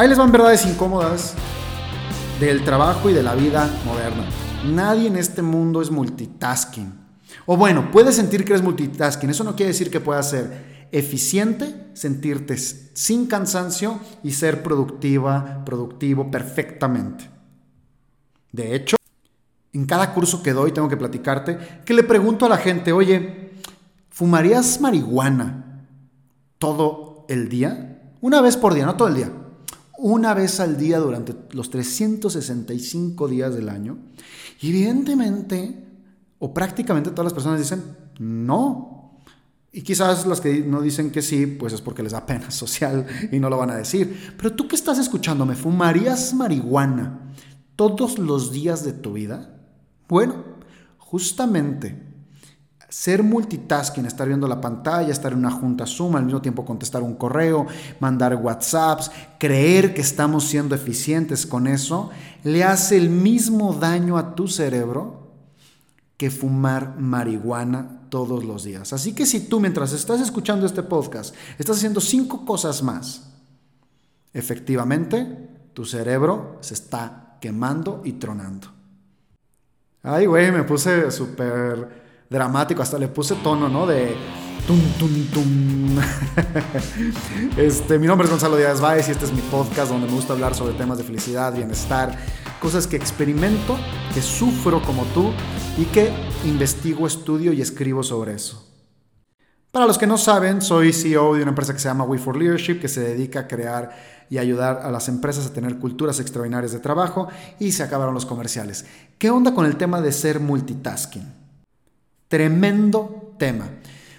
Ahí les van verdades incómodas del trabajo y de la vida moderna. Nadie en este mundo es multitasking. O bueno, puedes sentir que eres multitasking. Eso no quiere decir que puedas ser eficiente, sentirte sin cansancio y ser productiva, productivo perfectamente. De hecho, en cada curso que doy tengo que platicarte que le pregunto a la gente, oye, ¿fumarías marihuana todo el día? Una vez por día, no todo el día. Una vez al día durante los 365 días del año. Y evidentemente, o prácticamente todas las personas dicen, no. Y quizás las que no dicen que sí, pues es porque les da pena social y no lo van a decir. Pero tú que estás escuchándome, ¿fumarías marihuana todos los días de tu vida? Bueno, justamente ser multitasking, estar viendo la pantalla, estar en una junta Zoom, al mismo tiempo contestar un correo, mandar WhatsApps, creer que estamos siendo eficientes con eso, le hace el mismo daño a tu cerebro que fumar marihuana todos los días. Así que si tú mientras estás escuchando este podcast estás haciendo cinco cosas más, efectivamente tu cerebro se está quemando y tronando. Ay, güey, me puse súper dramático, hasta le puse tono, ¿no? De tum, tum, tum. este, mi nombre es Gonzalo Díaz Báez y este es mi podcast donde me gusta hablar sobre temas de felicidad, bienestar, cosas que experimento, que sufro como tú y que investigo, estudio y escribo sobre eso. Para los que no saben, soy CEO de una empresa que se llama We for Leadership, que se dedica a crear y ayudar a las empresas a tener culturas extraordinarias de trabajo y se acabaron los comerciales. ¿Qué onda con el tema de ser multitasking? Tremendo tema.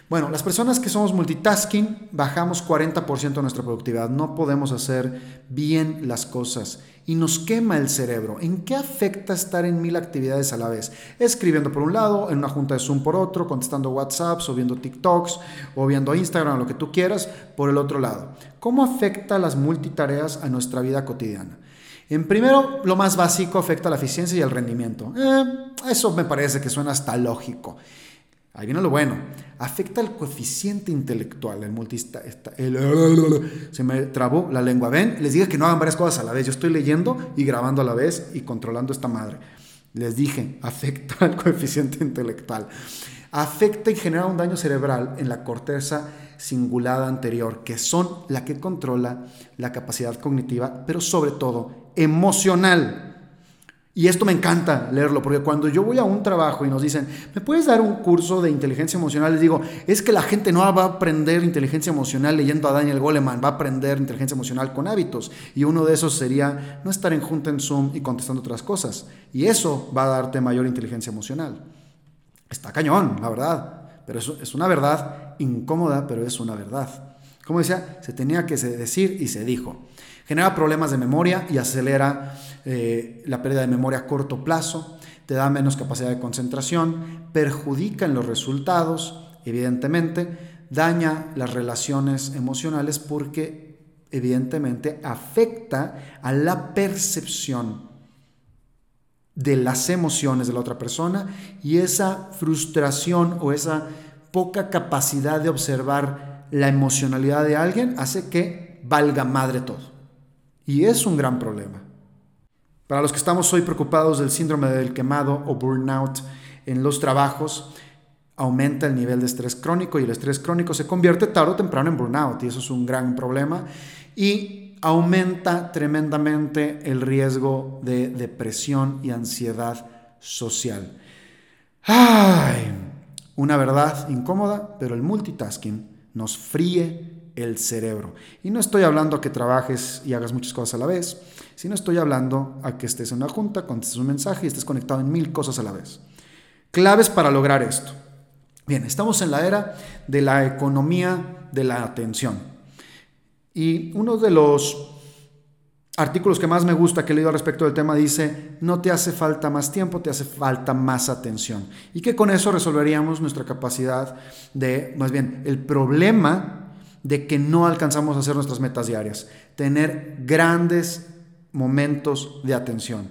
Bueno, las personas que somos multitasking bajamos 40% de nuestra productividad. No podemos hacer bien las cosas y nos quema el cerebro. ¿En qué afecta estar en mil actividades a la vez? Escribiendo por un lado, en una junta de Zoom por otro, contestando WhatsApps o viendo TikToks o viendo Instagram, lo que tú quieras, por el otro lado. ¿Cómo afecta las multitareas a nuestra vida cotidiana? En primero, lo más básico afecta la eficiencia y el rendimiento. Eh, eso me parece que suena hasta lógico. Ahí viene lo bueno. Afecta el coeficiente intelectual, el multista. se me trabó la lengua. Ven, les dije que no hagan varias cosas a la vez. Yo estoy leyendo y grabando a la vez y controlando esta madre. Les dije, afecta el coeficiente intelectual. Afecta y genera un daño cerebral en la corteza cingulada anterior, que son la que controla la capacidad cognitiva, pero sobre todo emocional. Y esto me encanta leerlo, porque cuando yo voy a un trabajo y nos dicen, ¿me puedes dar un curso de inteligencia emocional? Les digo, es que la gente no va a aprender inteligencia emocional leyendo a Daniel Goleman, va a aprender inteligencia emocional con hábitos. Y uno de esos sería no estar en junta en Zoom y contestando otras cosas. Y eso va a darte mayor inteligencia emocional. Está cañón, la verdad. Pero es una verdad incómoda, pero es una verdad. Como decía, se tenía que decir y se dijo. Genera problemas de memoria y acelera eh, la pérdida de memoria a corto plazo, te da menos capacidad de concentración, perjudica en los resultados, evidentemente, daña las relaciones emocionales porque evidentemente afecta a la percepción de las emociones de la otra persona y esa frustración o esa poca capacidad de observar la emocionalidad de alguien hace que valga madre todo. Y es un gran problema. Para los que estamos hoy preocupados del síndrome del quemado o burnout en los trabajos, aumenta el nivel de estrés crónico y el estrés crónico se convierte tarde o temprano en burnout y eso es un gran problema y aumenta tremendamente el riesgo de depresión y ansiedad social. Ay, una verdad incómoda, pero el multitasking nos fríe el cerebro. Y no estoy hablando a que trabajes y hagas muchas cosas a la vez, sino estoy hablando a que estés en una junta, contestes un mensaje y estés conectado en mil cosas a la vez. Claves para lograr esto. Bien, estamos en la era de la economía de la atención. Y uno de los artículos que más me gusta que he leído respecto del tema dice, no te hace falta más tiempo, te hace falta más atención. Y que con eso resolveríamos nuestra capacidad de, más bien, el problema de que no alcanzamos a hacer nuestras metas diarias. Tener grandes momentos de atención.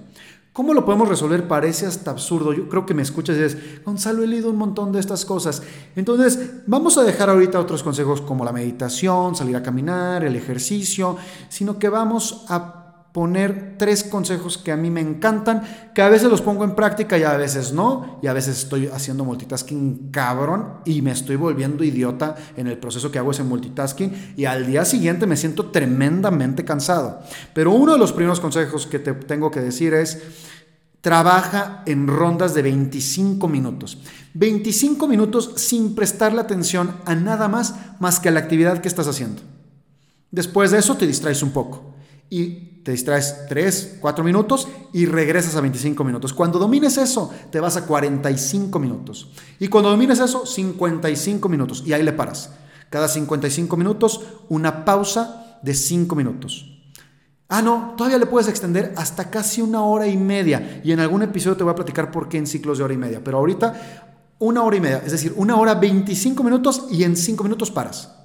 ¿Cómo lo podemos resolver? Parece hasta absurdo. Yo creo que me escuchas y dices, Gonzalo, he leído un montón de estas cosas. Entonces, vamos a dejar ahorita otros consejos como la meditación, salir a caminar, el ejercicio, sino que vamos a poner tres consejos que a mí me encantan, que a veces los pongo en práctica y a veces no, y a veces estoy haciendo multitasking cabrón y me estoy volviendo idiota en el proceso que hago ese multitasking y al día siguiente me siento tremendamente cansado. Pero uno de los primeros consejos que te tengo que decir es, trabaja en rondas de 25 minutos. 25 minutos sin prestarle atención a nada más más que a la actividad que estás haciendo. Después de eso te distraes un poco y te distraes 3, 4 minutos y regresas a 25 minutos. Cuando domines eso, te vas a 45 minutos. Y cuando domines eso, 55 minutos. Y ahí le paras. Cada 55 minutos, una pausa de 5 minutos. Ah, no, todavía le puedes extender hasta casi una hora y media. Y en algún episodio te voy a platicar por qué en ciclos de hora y media. Pero ahorita, una hora y media. Es decir, una hora 25 minutos y en 5 minutos paras.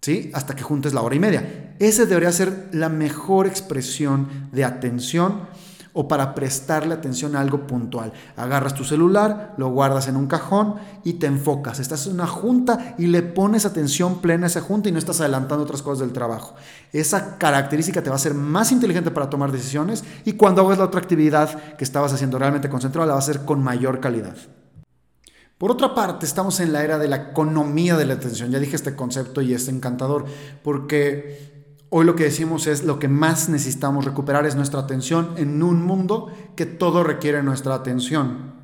¿Sí? Hasta que juntes la hora y media. Ese debería ser la mejor expresión de atención o para prestarle atención a algo puntual. Agarras tu celular, lo guardas en un cajón y te enfocas. Estás en una junta y le pones atención plena a esa junta y no estás adelantando otras cosas del trabajo. Esa característica te va a hacer más inteligente para tomar decisiones y cuando hagas la otra actividad que estabas haciendo realmente concentrada, la va a hacer con mayor calidad. Por otra parte, estamos en la era de la economía de la atención. Ya dije este concepto y es encantador, porque hoy lo que decimos es lo que más necesitamos recuperar es nuestra atención en un mundo que todo requiere nuestra atención.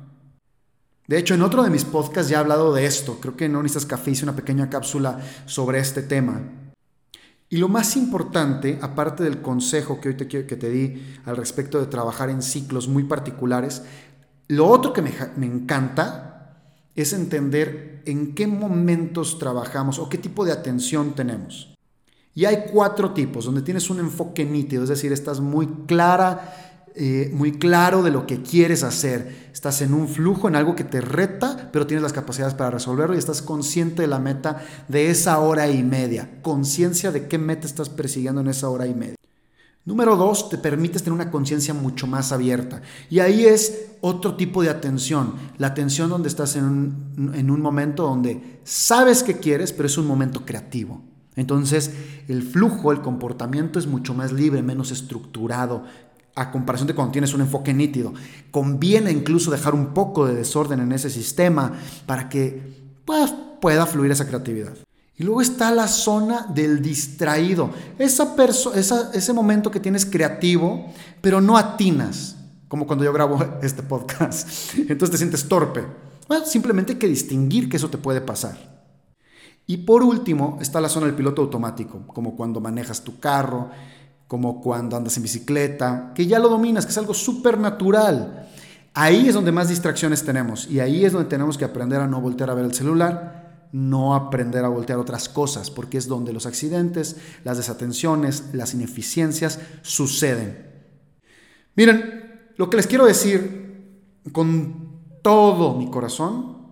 De hecho, en otro de mis podcasts ya he hablado de esto. Creo que en Onistas Café hice una pequeña cápsula sobre este tema. Y lo más importante, aparte del consejo que hoy te, que te di al respecto de trabajar en ciclos muy particulares, lo otro que me, me encanta es entender en qué momentos trabajamos o qué tipo de atención tenemos. Y hay cuatro tipos, donde tienes un enfoque nítido, es decir, estás muy clara, eh, muy claro de lo que quieres hacer. Estás en un flujo, en algo que te reta, pero tienes las capacidades para resolverlo y estás consciente de la meta de esa hora y media. Conciencia de qué meta estás persiguiendo en esa hora y media. Número dos, te permites tener una conciencia mucho más abierta. Y ahí es otro tipo de atención. La atención donde estás en un, en un momento donde sabes que quieres, pero es un momento creativo. Entonces, el flujo, el comportamiento es mucho más libre, menos estructurado, a comparación de cuando tienes un enfoque nítido. Conviene incluso dejar un poco de desorden en ese sistema para que pues, pueda fluir esa creatividad. Y luego está la zona del distraído. Esa esa, ese momento que tienes creativo, pero no atinas, como cuando yo grabo este podcast. Entonces te sientes torpe. Bueno, simplemente hay que distinguir que eso te puede pasar. Y por último está la zona del piloto automático, como cuando manejas tu carro, como cuando andas en bicicleta, que ya lo dominas, que es algo súper natural. Ahí es donde más distracciones tenemos y ahí es donde tenemos que aprender a no voltear a ver el celular, no aprender a voltear otras cosas, porque es donde los accidentes, las desatenciones, las ineficiencias suceden. Miren, lo que les quiero decir con todo mi corazón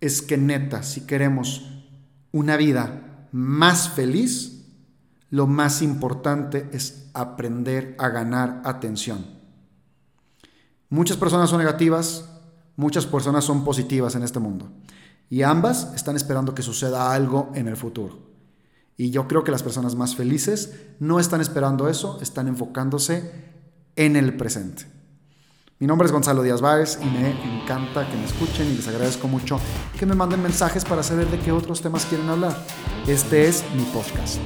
es que neta, si queremos una vida más feliz, lo más importante es aprender a ganar atención. Muchas personas son negativas, muchas personas son positivas en este mundo. Y ambas están esperando que suceda algo en el futuro. Y yo creo que las personas más felices no están esperando eso, están enfocándose en el presente. Mi nombre es Gonzalo Díaz Báez y me encanta que me escuchen y les agradezco mucho que me manden mensajes para saber de qué otros temas quieren hablar. Este es mi podcast.